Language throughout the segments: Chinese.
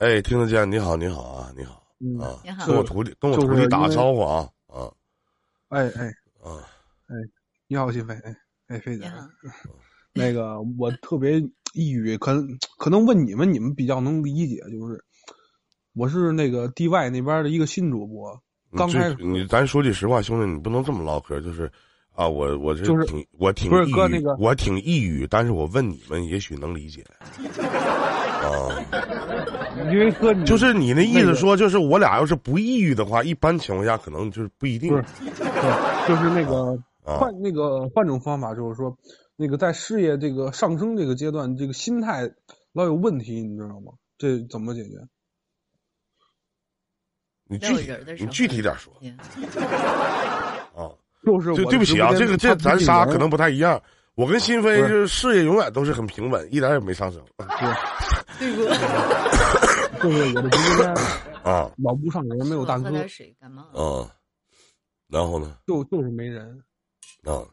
哎，听得见？你好，你好啊，你好嗯，啊你，好跟我徒弟跟我徒弟打个招呼啊啊哎哎，啊！哎你好，新飞，哎哎，飞姐那个我特别抑郁，可能可能问你们，你们比较能理解，就是我是那个 DY 那边的一个新主播，刚你开始你咱说句实话，兄弟，你不能这么唠嗑，就是啊，我我这就是挺我挺不是抑郁哥那个我挺抑郁，但是我问你们，也许能理解啊。因为哥就是你那意思说，就是我俩要是不抑郁的话，一般情况下可能就是不一定不是对就是那个啊。换那个换种方法，就是说那个在事业这个上升这个阶段，这个心态老有问题，你知道吗？这怎么解决？你具体你具体点说嗯啊。就是对对不起啊，这个这咱仨可能不太一样。我跟新飞就是。事业永远都是很平稳，一点也没上升。对不？就是我的直播间啊。老不上人，没有大哥喝，点水，感冒。啊。然后呢？就就是没人。啊。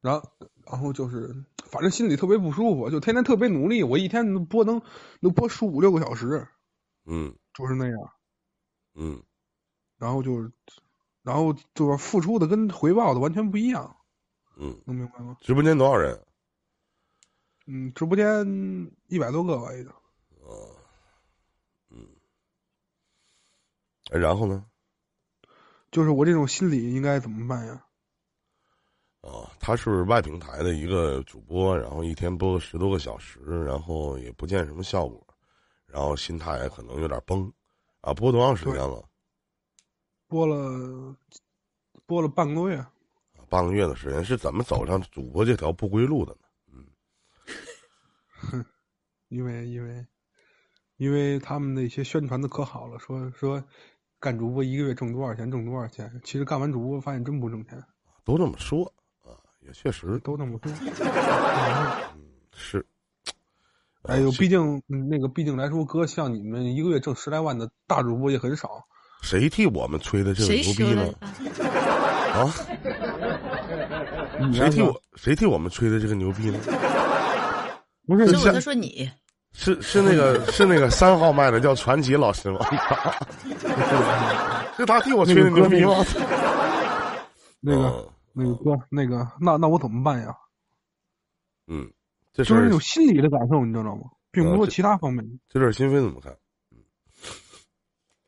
然后，然后就是，反正心里特别不舒服，就天天特别努力，我一天能播能能播十五六个小时，嗯。就是那样。嗯。然后就是，然后就是付出的跟回报的完全不一样，嗯，能明白吗？直播间多少人？嗯，直播间一百多个吧，已经。嗯然后呢？就是我这种心理应该怎么办呀？啊，他是外平台的一个主播，然后一天播个十多个小时，然后也不见什么效果，然后心态可能有点崩，啊，播多长时间了？播了，播了半个多月。半个月的时间，是怎么走上主播这条不归路的呢？嗯，哼因为因为因为他们那些宣传的可好了，说说干主播一个月挣多少钱，挣多少钱。其实干完主播发现真不挣钱，都这么说啊，也确实都这么说。是。哎呦，毕竟嗯那个毕竟来说，哥像你们一个月挣十来万的大主播也很少。谁替我们吹的这个牛逼呢？啊，谁替我谁替我们吹的这个牛逼呢？不是我就说你，是是那个是那个三号麦的叫传奇老师吗？是他替我吹的牛逼吗？那个嗯那个哥那个那那我怎么办呀？嗯，这事儿就是那种心理的感受，你知道吗？并不是其他方面。这事儿新飞怎么看？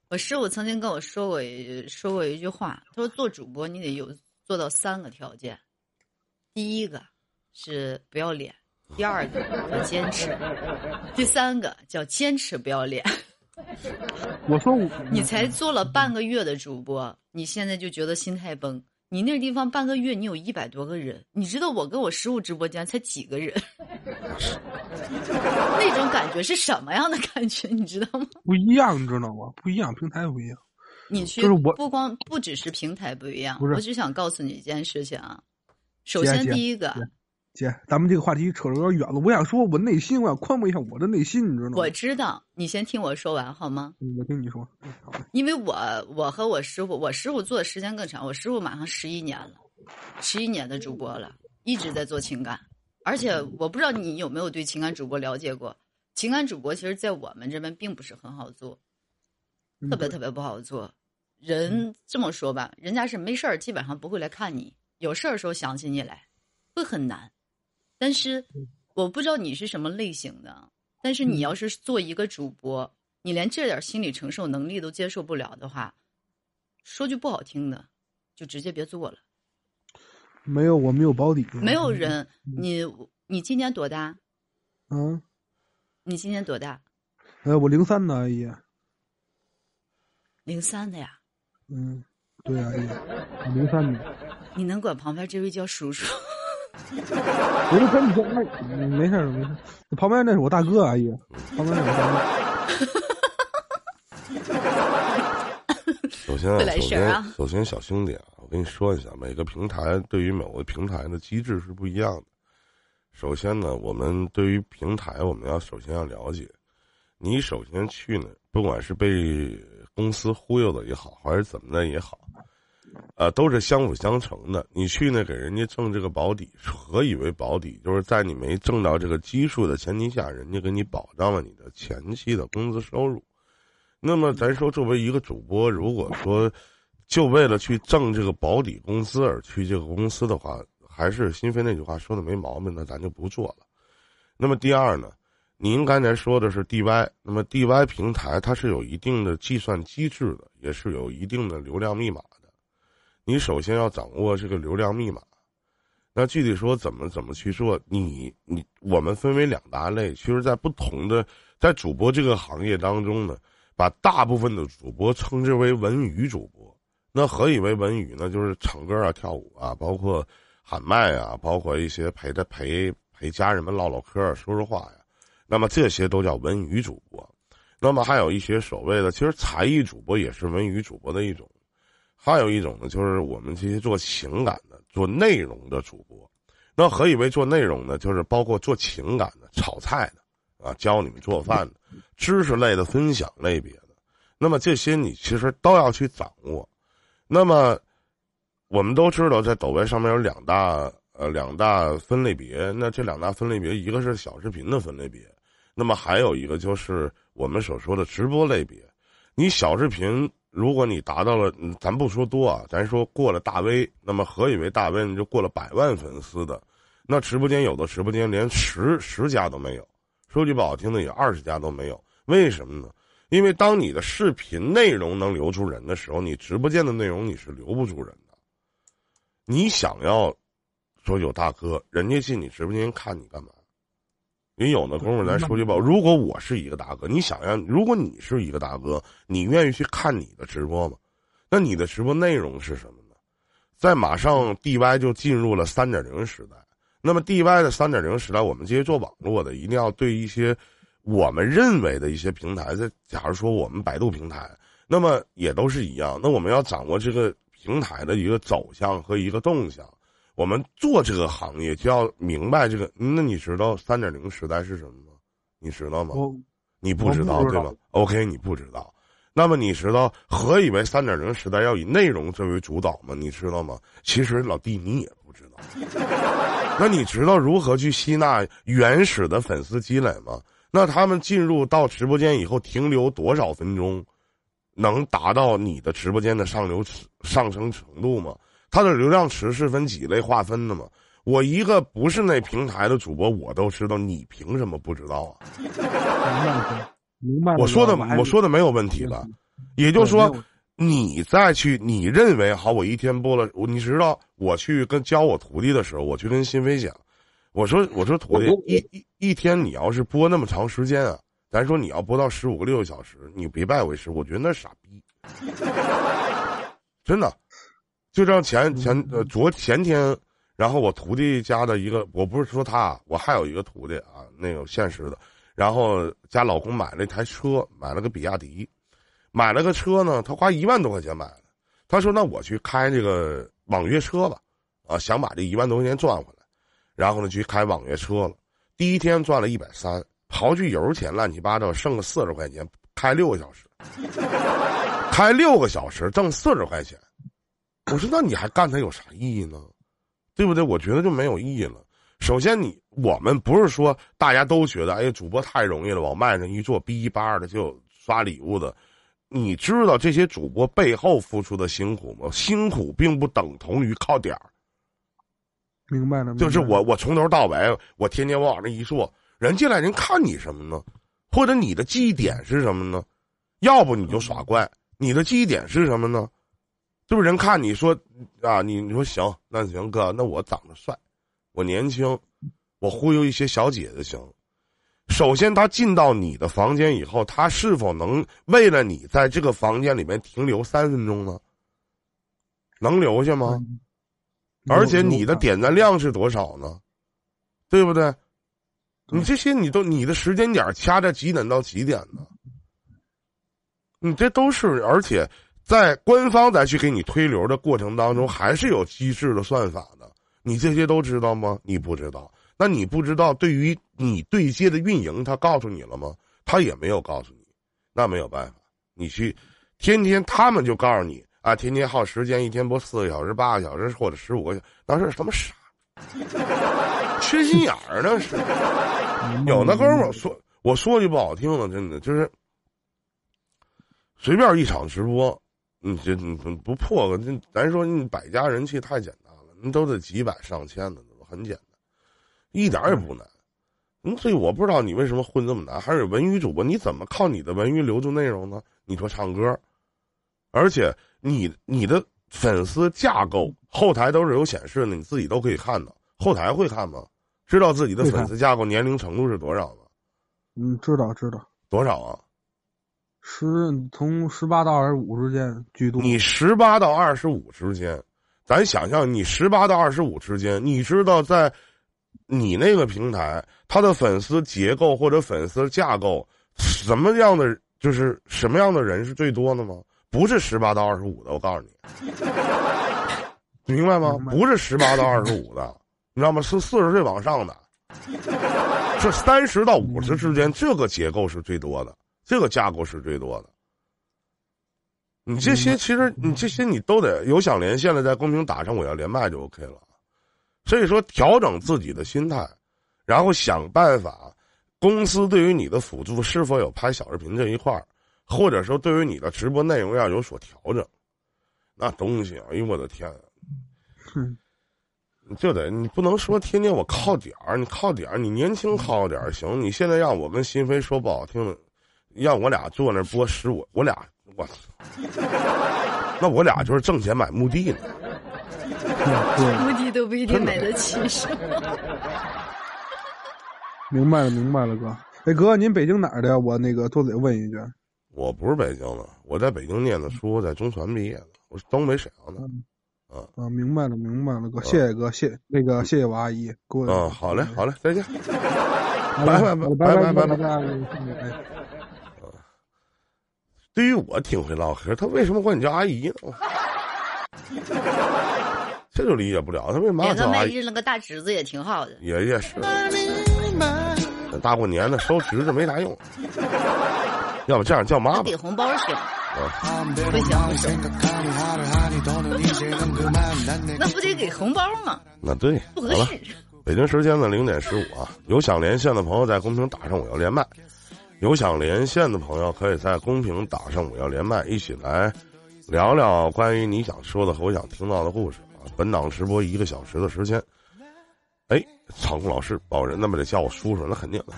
我师傅曾经跟我说过一说过一句话，他说做主播你得有做到三个条件，第一个是不要脸，第二个叫坚持，第三个叫坚持不要脸。我说我 你才做了半个月的主播，你现在就觉得心态崩。你那个地方半个月，你有一百多个人，你知道我跟我师傅直播间才几个人，那种感觉是什么样的感觉？你知道吗？不一样，你知道吗？不一样，平台不一样。你去就是我不光不只是平台不一样，我只想告诉你一件事情啊。首先第一个，姐姐，咱们这个话题扯得有点远了。我想说，我内心，我想宽慰一下我的内心，你知道吗？我知道，你先听我说完好吗？嗯我听你说。因为我我和我师傅，我师傅做的时间更长，我师傅马上十一年了，十一年的主播了，一直在做情感。而且我不知道你有没有对情感主播了解过，情感主播其实在我们这边并不是很好做，特别特别不好做。人这么说吧，人家是没事儿基本上不会来看你，有事儿的时候想起你来，会很难。但是我不知道你是什么类型的，但是你要是做一个主播，你连这点心理承受能力都接受不了的话，说句不好听的，就直接别做了。没有，我没有保底。没有人，你你今年多大？嗯，你今年多大？呃，我零三的阿姨。零三的呀。嗯，对阿姨，零三的。你能管旁边这位叫叔叔？我就跟你说，那嗯没事儿没事。旁边那是我大哥阿姨，旁边那是我大哥。首先啊，首先啊首先小兄弟啊，我跟你说一下，每个平台对于某个平台的机制是不一样的。首先呢，我们对于平台，我们要首先要了解，你首先去呢，不管是被公司忽悠的也好，还是怎么的也好，呃，都是相辅相成的。你去呢，给人家挣这个保底，何以为保底？就是在你没挣到这个基数的前提下，人家给你保障了你的前期的工资收入。那么，咱说作为一个主播，如果说就为了去挣这个保底工资而去这个公司的话，还是心飞那句话说的没毛病，那咱就不做了。那么第二呢，您刚才说的是 DY，那么 DY 平台它是有一定的计算机制的，也是有一定的流量密码。你首先要掌握这个流量密码，那具体说怎么怎么去做？你你我们分为两大类，其实，在不同的在主播这个行业当中呢，把大部分的主播称之为文娱主播。那何以为文娱呢？就是唱歌啊、跳舞啊，包括喊麦啊，包括一些陪着陪陪家人们唠唠嗑、说说话呀。那么这些都叫文娱主播。那么还有一些所谓的，其实才艺主播也是文娱主播的一种。还有一种呢，就是我们这些做情感的、做内容的主播，那何以为做内容呢？就是包括做情感的、炒菜的，啊，教你们做饭的、知识类的、分享类别的。那么这些你其实都要去掌握。那么我们都知道，在抖音上面有两大呃两大分类别。那这两大分类别，一个是小视频的分类别，那么还有一个就是我们所说的直播类别。你小视频。如果你达到了，咱不说多啊，咱说过了大 V，那么何以为大 V？你就过了百万粉丝的，那直播间有的直播间连十十家都没有，说句不好听的，也二十家都没有。为什么呢？因为当你的视频内容能留住人的时候，你直播间的内容你是留不住人的。你想要说有大哥，人家进你直播间看你干嘛？你有那功夫，咱说句吧。如果我是一个大哥，你想要，如果你是一个大哥，你愿意去看你的直播吗？那你的直播内容是什么呢？在马上 DY 就进入了三点零时代。那么 DY 的三点零时代，我们这些做网络的，一定要对一些我们认为的一些平台，在假如说我们百度平台，那么也都是一样。那我们要掌握这个平台的一个走向和一个动向。我们做这个行业就要明白这个。那你知道三点零时代是什么吗？你知道吗？你不知道对吧？OK，你不知道。那么你知道何以为三点零时代要以内容作为主导吗？你知道吗？其实老弟你也不知道。那你知道如何去吸纳原始的粉丝积累吗？那他们进入到直播间以后停留多少分钟，能达到你的直播间的上流上升程度吗？它的流量池是分几类划分的嘛？我一个不是那平台的主播，我都知道，你凭什么不知道啊？明白，我说的我说的没有问题吧？也就是说，你再去，你认为好，我一天播了，你知道，我去跟教我徒弟的时候，我去跟新飞讲，我说我说徒弟，一一一天你要是播那么长时间啊，咱说你要播到十五个六个小时，你别拜为师，我觉得那傻逼，真的。就这样，前前呃，昨前天，然后我徒弟家的一个，我不是说他，我还有一个徒弟啊，那个现实的，然后家老公买了一台车，买了个比亚迪，买了个车呢，他花一万多块钱买的，他说那我去开这个网约车吧，啊，想把这一万多块钱赚回来，然后呢去开网约车了，第一天赚了一百三，刨去油钱乱七八糟，剩个四十块钱，开六个小时，开六个小时挣四十块钱。我说：“那你还干它有啥意义呢？对不对？我觉得就没有意义了。首先，你我们不是说大家都觉得，哎，主播太容易了，往麦上一坐，逼一巴的就刷礼物的。你知道这些主播背后付出的辛苦吗？辛苦并不等同于靠点儿。明白了，就是我，我从头到尾，我天天我往那一坐，人进来人看你什么呢？或者你的记忆点是什么呢？要不你就耍怪，你的记忆点是什么呢？”是不是人看你说啊？你你说行，那行哥，那我长得帅，我年轻，我忽悠一些小姐姐行。首先，他进到你的房间以后，他是否能为了你在这个房间里面停留三分钟呢？能留下吗？而且你的点赞量是多少呢？对不对？你这些你都你的时间点掐在几点到几点呢？你这都是而且。在官方再去给你推流的过程当中，还是有机制的算法的。你这些都知道吗？你不知道。那你不知道，对于你对接的运营，他告诉你了吗？他也没有告诉你。那没有办法，你去，天天他们就告诉你啊，天天耗时间，一天播四个小时、八个小时或者十五个小时，那是什么傻？缺心眼儿那是。有那哥们儿说，我说句不好听的，真的就是随便一场直播，你这你不破个，咱说你百家人气太简单了，你都得几百上千的，很简单，一点也不难。嗯，所以我不知道你为什么混这么难，还是文娱主播，你怎么靠你的文娱留住内容呢？你说唱歌，而且。你你的粉丝架构后台都是有显示的，你自己都可以看到。后台会看吗？知道自己的粉丝架构年龄程度是多少吗？嗯，知道知道。多少啊？十从十八到二十五之间居多。你十八到二十五之间，咱想象你十八到二十五之间，你知道在你那个平台，他的粉丝结构或者粉丝架构什么样的，就是什么样的人是最多的吗？不是十八到二十五的，我告诉你，明白吗？不是十八到二十五的，你知道吗？是四十岁往上的，是三十到五十之间，这个结构是最多的，这个架构是最多的。你这些其实你这些你都得有想连线的，在公屏打上我要连麦就 OK 了。所以说，调整自己的心态，然后想办法，公司对于你的辅助是否有拍小视频这一块儿。或者说，对于你的直播内容要有所调整，那东西，哎呦我的天，你就得你不能说天天我靠点儿，你靠点儿，你年轻靠点儿行。你现在让我跟新飞说不好听的，让我俩坐那播十五，我俩我操，那我俩就是挣钱买墓地呢，墓地都不一定买得起，是吗？明白了，明白了，哥。哎，哥，您北京哪儿的？我那个都得问一句。我不是北京的，我在北京念的书，在中传毕业的，我是东北沈阳的。啊啊，明白了，明白了，哥，谢谢哥，谢那个谢谢我阿姨，给我。嗯，好嘞，好嘞，再见。拜拜拜拜拜拜拜。对于我挺会唠嗑，他为什么管你叫阿姨呢？这就理解不了，他为什么叫阿姨？认了个大侄子也挺好的。也也是。大过年的收侄子没啥用。要不这样叫妈妈？给红包行，不行，那不得给红包吗？那对，不合适。北京时间的零点十五啊，有想连线的朋友在公屏打上我要连麦，有想连线的朋友可以在公屏打上我要连麦，一起来聊聊关于你想说的和我想听到的故事啊。本档直播一个小时的时间，哎，场控老师保人，那么得叫我叔叔，那肯定的。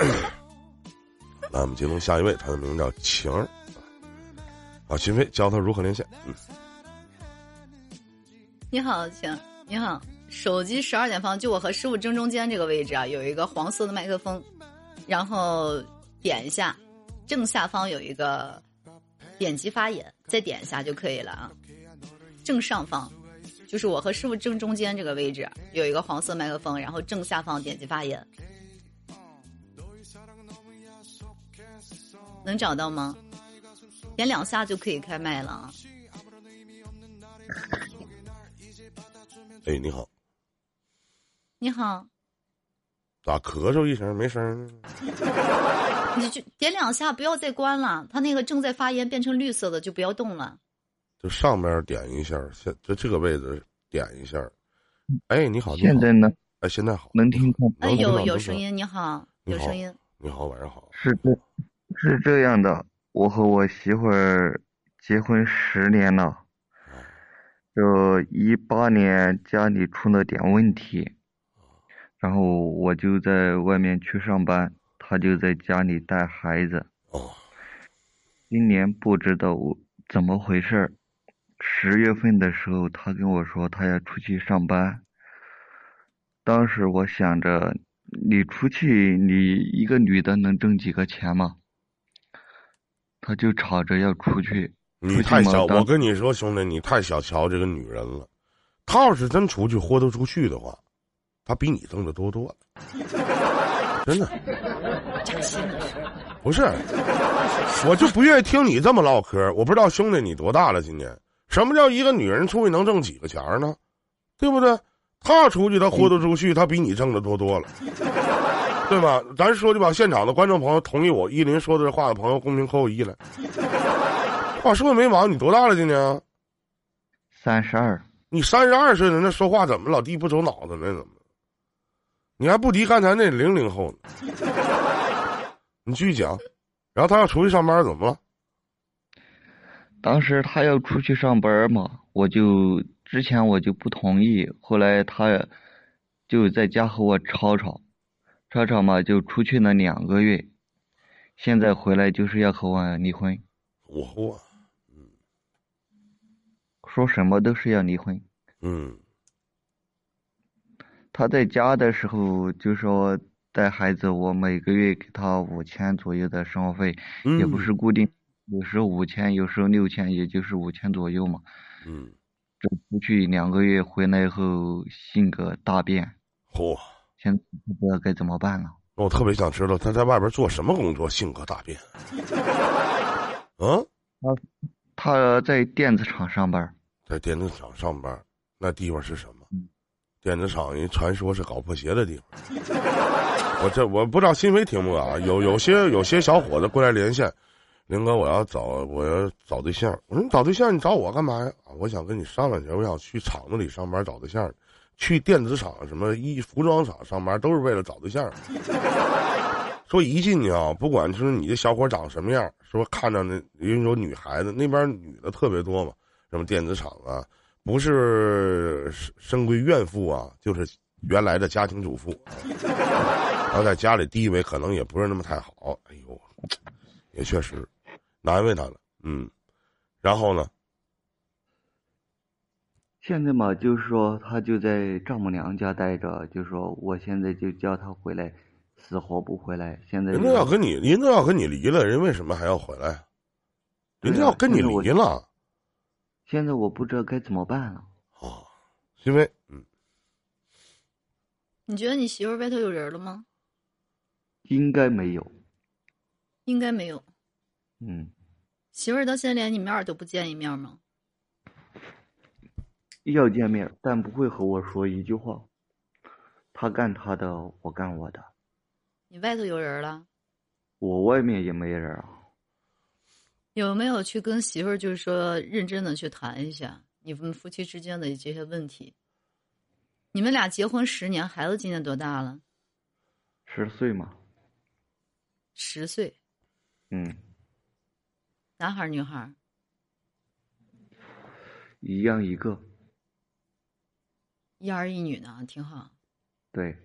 那我们接通下一位，他的名字叫晴儿，啊，秦飞教他如何连线。嗯，你好，晴，你好，手机十二点方，就我和师傅正中间这个位置啊，有一个黄色的麦克风，然后点一下，正下方有一个点击发言，再点一下就可以了啊。正上方就是我和师傅正中间这个位置有一个黄色麦克风，然后正下方点击发言。能找到吗？点两下就可以开麦了啊。哎，你好。你好。咋咳嗽一声没声呢？你就点两下，不要再关了。他那个正在发言变成绿色的，就不要动了。就上边点一下，现就这个位置点一下。哎，你好。现在呢？哎，现在好。能听到？哎，有有声音。你好，有声音。你好，晚上好。是这。是这样的，我和我媳妇儿结婚十年了，就一八年家里出了点问题，然后我就在外面去上班，他就在家里带孩子。哦今年不知道怎么回事儿，十月份的时候，他跟我说他要出去上班。当时我想着，你出去，你一个女的能挣几个钱嘛？他就吵着要出去，你太小。我跟你说，兄弟，你太小瞧这个女人了。她要是真出去豁得出去的话，她比你挣的多多了。真的。不是，我就不愿意听你这么唠嗑。我不知道兄弟你多大了？今年什么叫一个女人出去能挣几个钱呢？对不对？她出去她豁得出去，她比你挣的多多了。对吧？咱说句吧，现场的观众朋友同意我依林说的这话的朋友，公屏扣个一来。话说没毛，你多大了今年？三十二。你三十二岁了，那说话怎么老弟不走脑子呢？怎么？你还不敌刚才那零零后呢？你继续讲。然后他要出去上班，怎么了？当时他要出去上班嘛，我就之前我就不同意，后来他就在家和我吵吵，吵吵嘛就出去了两个月，现在回来就是要和我离婚。我我，嗯，说什么都是要离婚。嗯，他在家的时候就说。带孩子，我每个月给他五千左右的生活费，也不是固定，有时候五千，有时候六千，也就是五千左右嘛。嗯，这出去两个月回来后，性格大变。嚯！现在不知道该怎么办了。我特别想知道他在外边做什么工作，性格大变。嗯，他他在电子厂上班，在电子厂上班，那地方是什么？电子厂人传说是搞破鞋的地方，我这我不知道新飞听不啊？有有些有些小伙子过来连线，林哥，我要找我要找对象。我说你找对象，你找我干嘛呀？我想跟你商量一下，我想去厂子里上班找对象，去电子厂什么衣服装厂上班都是为了找对象。说一进去啊，不管就是你的小伙长什么样，说看着那因为说女孩子那边女的特别多嘛，什么电子厂啊。不是生归怨妇啊，就是原来的家庭主妇，然后在家里地位可能也不是那么太好。哎呦，也确实难为他了。嗯，然后呢？现在嘛，就是说他就在丈母娘家待着，就说我现在就叫他回来，死活不回来。现在人都要跟你，人都要跟你离了，人为什么还要回来？人家要跟你离了。现在我不知道该怎么办了。哦，因为嗯，你觉得你媳妇外头有人了吗？应该没有。应该没有。嗯。媳妇儿到现在连你面都不见一面吗？要见面，但不会和我说一句话。他干他的，我干我的。你外头有人了？我外面也没人啊。有没有去跟媳妇儿，就是说认真的去谈一下你们夫妻之间的这些问题？你们俩结婚十年，孩子今年多大了？十岁嘛。十岁。嗯。男孩儿女孩儿一样一个。一儿一女呢，挺好。对。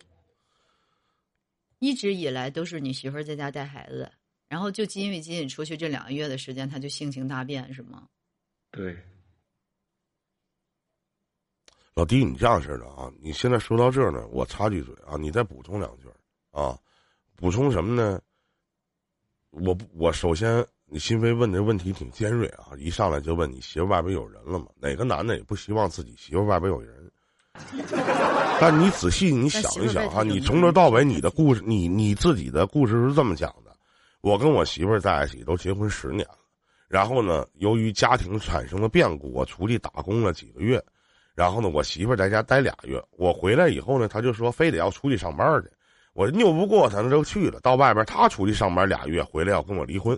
一直以来都是你媳妇儿在家带孩子。然后就因为仅仅出去这两个月的时间，他就性情大变，是吗？对。老弟，你这样式的啊？你现在说到这儿呢，我插句嘴啊，你再补充两句啊？补充什么呢？我我首先，你心飞问的问题挺尖锐啊，一上来就问你媳妇外边有人了吗？哪个男的也不希望自己媳妇外边有人。但你仔细你想一想啊，你 从头到尾你的故事，你你自己的故事是这么讲的。我跟我媳妇儿在一起都结婚十年了，然后呢，由于家庭产生了变故，我出去打工了几个月，然后呢，我媳妇儿在家待俩月，我回来以后呢，她就说非得要出去上班去，我拗不过她，那就去了。到外边她出去上班俩月，回来要跟我离婚。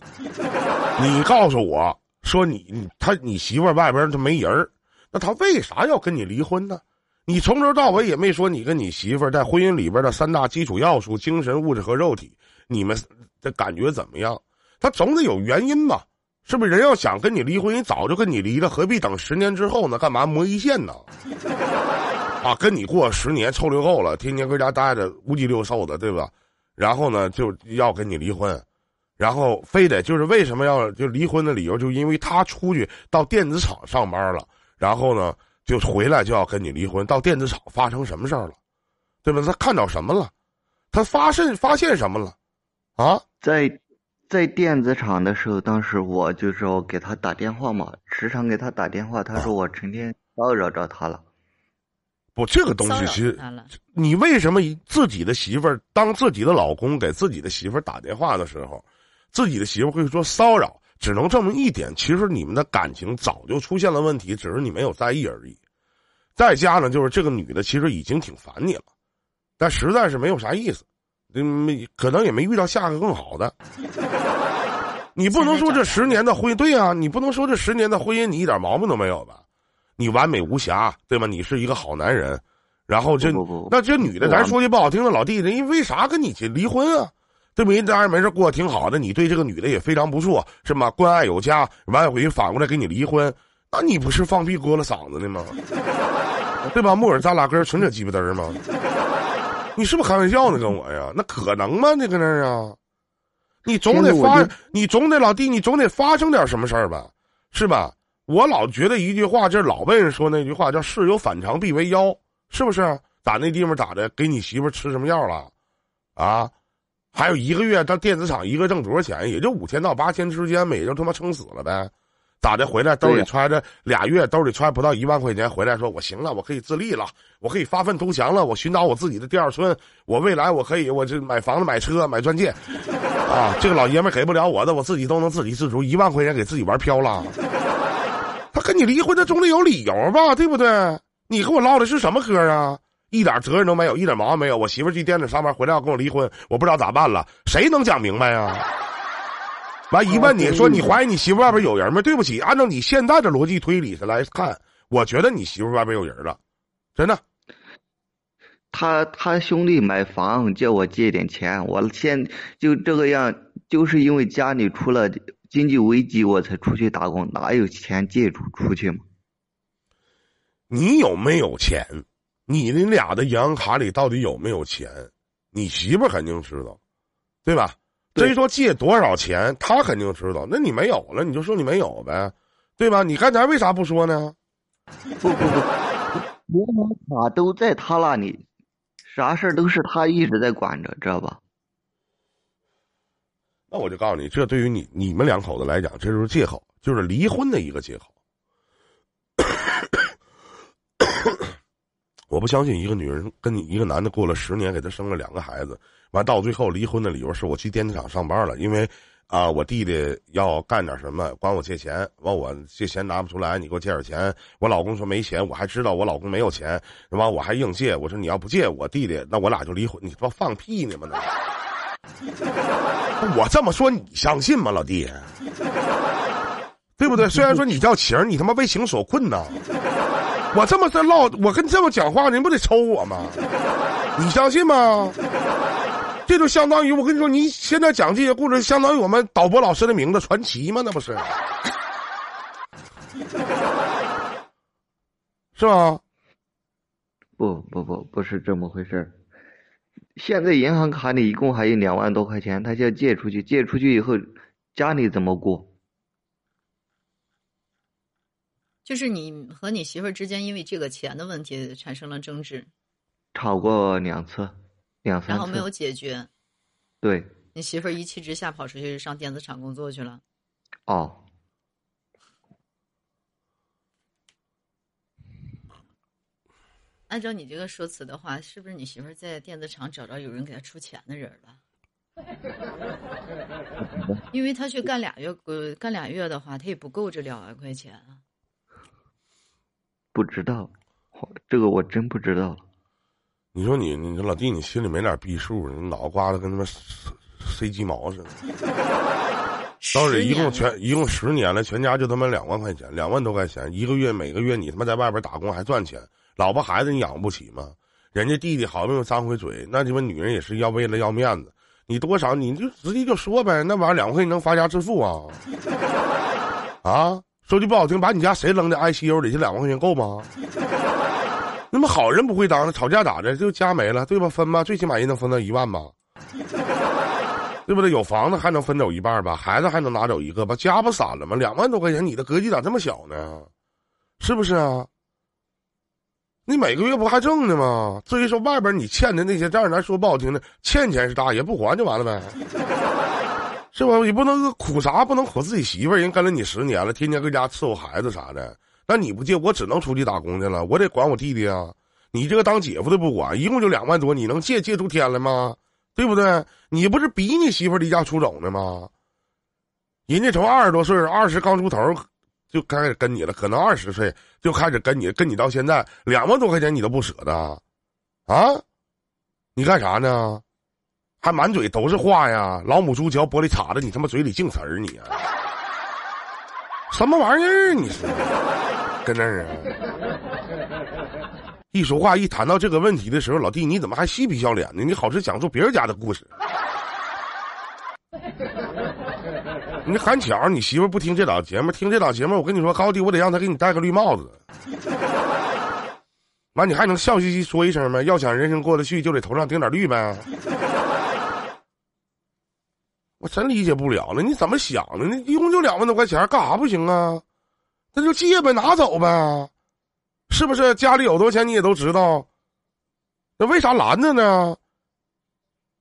你告诉我说你你他你媳妇儿外边她没人儿，那她为啥要跟你离婚呢？你从头到尾也没说你跟你媳妇儿在婚姻里边的三大基础要素：精神、物质和肉体。你们这感觉怎么样？他总得有原因吧？是不是人要想跟你离婚，人早就跟你离了，何必等十年之后呢？干嘛磨一线呢？啊，跟你过十年臭溜够了，天天搁家待着乌鸡六瘦的，对吧？然后呢，就要跟你离婚，然后非得就是为什么要就离婚的理由，就因为他出去到电子厂上班了，然后呢就回来就要跟你离婚。到电子厂发生什么事儿了？对吧？他看到什么了？他发现发现什么了？啊，在在电子厂的时候，当时我就说给他打电话嘛，时常给他打电话。他说我成天骚扰着他了。不，这个东西其实，你为什么自己的媳妇儿当自己的老公给自己的媳妇儿打电话的时候，自己的媳妇会说骚扰？只能证明一点，其实你们的感情早就出现了问题，只是你没有在意而已。再加上，就是这个女的其实已经挺烦你了，但实在是没有啥意思。没可能也没遇到下个更好的，你不能说这十年的婚姻，对啊，你不能说这十年的婚姻你一点毛病都没有吧？你完美无瑕，对吧？你是一个好男人，然后这那这女的，咱说句不好听的，老弟，人家为啥跟你去离婚啊？对不？人家没事过得挺好的，你对这个女的也非常不错，是吗？关爱有加，完回去反过来跟你离婚，那你不是放屁割了嗓子呢吗？对吧？木耳咱俩根纯扯鸡巴嘚儿吗？你是不是开玩笑呢？跟我呀？那可能吗？你搁那儿啊？你总得发，你总得老弟，你总得发生点什么事儿吧？是吧？我老觉得一句话，就是老辈人说那句话，叫“事有反常必为妖”，是不是？咋那地方咋的？给你媳妇吃什么药了？啊？还有一个月到电子厂，一个挣多少钱？也就五千到八千之间，每就他妈撑死了呗？咋的？回来兜里揣着俩月，兜里揣不到一万块钱，回来说我行了，我可以自立了，我可以发愤图强了，我寻找我自己的第二春，我未来我可以，我这买房子、买车、买钻戒，啊，这个老爷们给不了我的，我自己都能自给自足，一万块钱给自己玩飘了。他跟你离婚，他总得有理由吧，对不对？你跟我唠的是什么嗑啊？一点责任都没有，一点毛病没有。我媳妇去店里上班回来要跟我离婚，我不知道咋办了。谁能讲明白呀？完一问你说你怀疑你媳妇外边有人吗？对不起，按照你现在的逻辑推理上来看，我觉得你媳妇外边有人了，真的。他他兄弟买房叫我借点钱，我现就这个样，就是因为家里出了。经济危机，我才出去打工，哪有钱借出出去嘛？你有没有钱？你你俩的银行卡里到底有没有钱？你媳妇肯定知道，对吧？至于说借多少钱，他肯定知道。那你没有了，你就说你没有呗，对吧？你刚才为啥不说呢？不不不，银行卡都在他那里，啥事儿都是他一直在管着，知道吧？那我就告诉你，这对于你你们两口子来讲，这就是借口，就是离婚的一个借口。我不相信一个女人跟你一个男的过了十年，给他生了两个孩子，完到最后离婚的理由是我去电子厂上班了，因为啊我弟弟要干点什么，管我借钱，完我借钱拿不出来，你给我借点钱。我老公说没钱，我还知道我老公没有钱，完我还硬借，我说你要不借我弟弟，那我俩就离婚。你他妈放屁呢吗？那。我这么说你相信吗，老弟？对不对？虽然说你叫情，你他妈为情所困呐。我这么在唠，我跟这么讲话，您不得抽我吗？你相信吗？这就相当于我跟你说，你现在讲这些故事，相当于我们导播老师的名字传奇吗？那不是？是吧？不不不，不是这么回事儿。现在银行卡里一共还有两万多块钱，他就要借出去，借出去以后，家里怎么过？就是你和你媳妇儿之间因为这个钱的问题产生了争执，吵过两次，两三次，然后没有解决。对。你媳妇儿一气之下跑出去上电子厂工作去了。哦。按照你这个说辞的话，是不是你媳妇儿在电子厂找着有人给她出钱的人了？因为他去干俩月，呃，干俩月的话，他也不够这两万块钱啊。不知道，这个我真不知道。你说你，你说老弟，你心里没点逼数？你脑瓜子跟他妈塞鸡毛似的。到底一共全一共十年了，全家就他妈两万块钱，两万多块钱一个月，每个月你他妈在外边打工还赚钱。老婆孩子你养不起吗？人家弟弟好不容易张回嘴，那你们女人也是要为了要面子，你多少你就直接就说呗，那玩意儿两块钱能发家致富啊？啊，说句不好听，把你家谁扔在 ICU 里，这两万块钱够吗？那么好人不会当的，吵架咋的就家没了，对吧？分吧，最起码也能分到一万吧，对不对？有房子还能分走一半吧，孩子还能拿走一个吧，家不散了吗？两万多块钱，你的格局咋这么小呢？是不是啊？你每个月不还挣呢吗？至于说外边你欠的那些账，咱说不好听的，欠钱是大爷，不还就完了呗，是吧？你不能苦啥，不能苦自己媳妇儿，人跟了你十年了，天天搁家伺候孩子啥的。那你不借，我只能出去打工去了，我得管我弟弟啊。你这个当姐夫的不管，一共就两万多，你能借借出天来吗？对不对？你不是逼你媳妇儿离家出走呢吗？人家从二十多岁，二十刚出头。就开始跟你了，可能二十岁就开始跟你，跟你到现在两万多块钱你都不舍得，啊？你干啥呢？还满嘴都是话呀！老母猪嚼玻璃碴子，你他妈嘴里净词儿你啊！什么玩意儿？你说跟那儿啊？一说话一谈到这个问题的时候，老弟你怎么还嬉皮笑脸的？你好是讲述别人家的故事。你还巧，你媳妇不听这档节目，听这档节目，我跟你说，高低我得让她给你戴个绿帽子。完，你还能笑嘻嘻说一声吗？要想人生过得去，就得头上顶点绿呗。我真理解不了了，你怎么想的？你一共就两万多块钱，干啥不行啊？那就借呗，拿走呗，是不是？家里有多少钱你也都知道，那为啥拦着呢？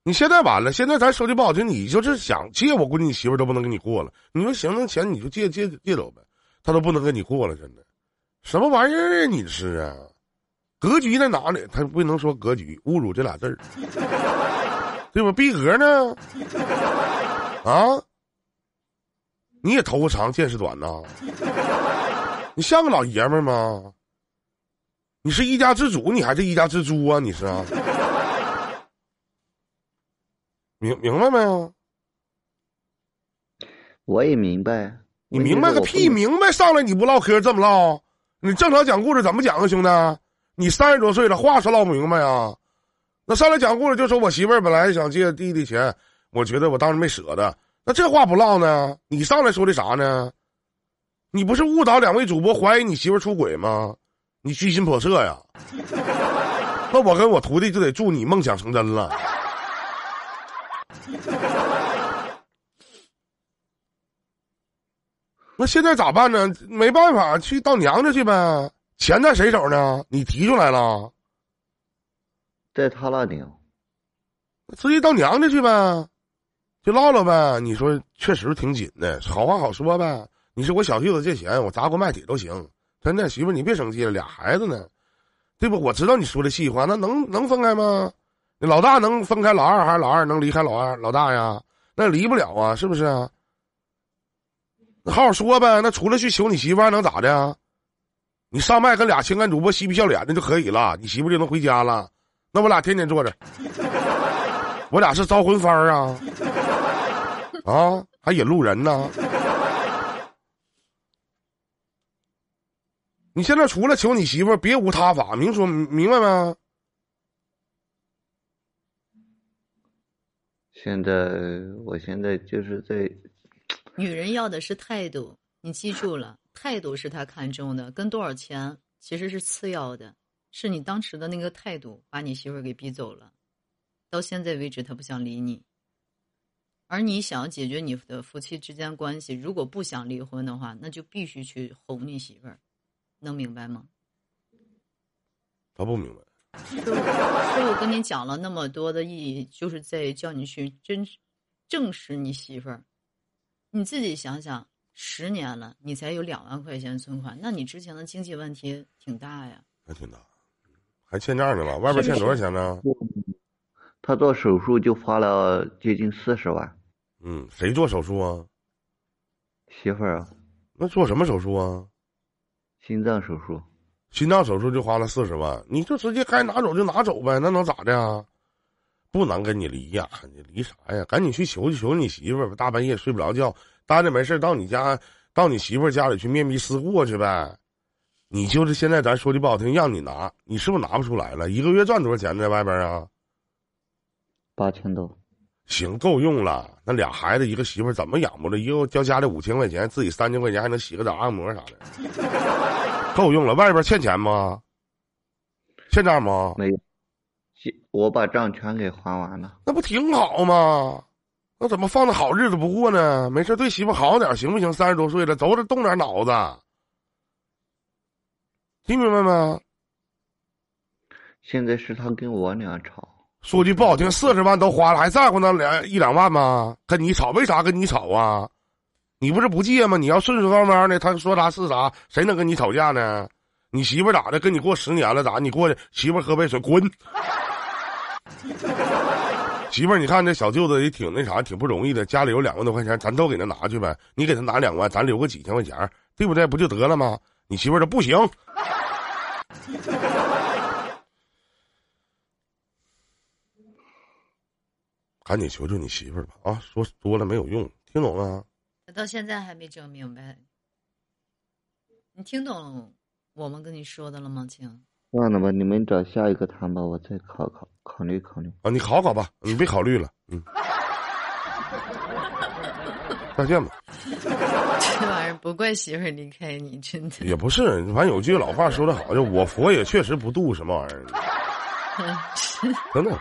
你现在完了，现在咱说句不好听，你就是想借，我估计你媳妇都不能跟你过了。你说行，那钱你就借借借走呗，他都不能跟你过了，真的，什么玩意儿啊？你是啊？格局在哪里？他不能说格局，侮辱这俩字儿，对吧？逼格呢？啊？你也头发长见识短呐？你像个老爷们吗？你是一家之主，你还是一家之猪啊？你是啊？明明白没有？我也明白。你明白个屁！明白上来你不唠嗑这么唠？你正常讲故事怎么讲啊，兄弟？你三十多岁了，话是唠不明白啊？那上来讲故事就说我媳妇儿本来想借弟弟钱，我觉得我当时没舍得。那这话不唠呢？你上来说的啥呢？你不是误导两位主播怀疑你媳妇出轨吗？你居心叵测呀！那我跟我徒弟就得祝你梦想成真了。那现在咋办呢？没办法，去到娘家去呗。钱在谁手呢？你提出来了，在他那里。直接到娘家去呗，就唠唠呗。你说确实挺紧的，好话好说呗。你是我小舅子借钱，我砸锅卖铁都行。真的，媳妇你别生气了，俩孩子呢，对不？我知道你说的气话，那能能分开吗？老大能分开老二，还是老二能离开老二老大呀？那离不了啊，是不是？那好好说呗。那除了去求你媳妇还能咋的？你上麦跟俩情感主播嬉皮笑脸的就可以了，你媳妇就能回家了。那我俩天天坐着，我俩是招魂幡啊？啊，还引路人呢？你现在除了求你媳妇儿，别无他法，明说明白没？现在，我现在就是在。女人要的是态度，你记住了。态度是他看中的，跟多少钱其实是次要的，是你当时的那个态度把你媳妇儿给逼走了。到现在为止，她不想理你，而你想要解决你的夫妻之间关系，如果不想离婚的话，那就必须去哄你媳妇儿，能明白吗？他不明白。所以，我跟你讲了那么多的意义，就是在叫你去真正视你媳妇儿，你自己想想。十年了，你才有两万块钱存款，那你之前的经济问题挺大呀？还挺大，还欠账呢吧？外边欠多少钱呢？他做手术就花了接近四十万。嗯，谁做手术啊？媳妇儿啊。那做什么手术啊？心脏手术。心脏手术就花了四十万，你就直接该拿走就拿走呗，那能咋的啊？不能跟你离呀？你离啥呀？赶紧去求求你媳妇儿吧，大半夜睡不着觉。待着没事到你家，到你媳妇儿家里去面壁思过去呗。你就是现在，咱说句不好听，让你拿，你是不是拿不出来了？一个月赚多少钱在外边啊？八千多，行，够用了。那俩孩子，一个媳妇怎么养活的？一个交家里五千块钱，自己三千块钱还能洗个澡、按摩啥的，够用了。外边欠钱吗？欠账吗？没有，我把账全给还完了。那不挺好吗？那怎么放着好日子不过呢？没事对媳妇好点行不行？三十多岁了，走着动点脑子，听明白没？现在是他跟我俩吵，说句不好听，四十万都花了，还在乎那两一两万吗？跟你吵，为啥跟你吵啊？你不是不借吗？你要顺顺当当的，他说啥是啥，谁能跟你吵架呢？你媳妇咋的？跟你过十年了咋？你过去媳妇喝杯水，滚。媳妇，你看这小舅子也挺那啥，挺不容易的。家里有两万多块钱，咱都给他拿去呗。你给他拿两万，咱留个几千块钱，对不对？不就得了吗？你媳妇说不行，赶紧求求你媳妇儿吧啊！说多了没有用，听懂了？他到现在还没整明白。你听懂我们跟你说的了吗，亲？算了吧，你们找下一个谈吧，我再考考考虑考虑。啊，你考考吧，你别考虑了，嗯。再见吧。这玩意儿不怪媳妇儿离开你，真的。也不是，反正有句老话说的好，就我佛也确实不渡什么玩意儿，真的。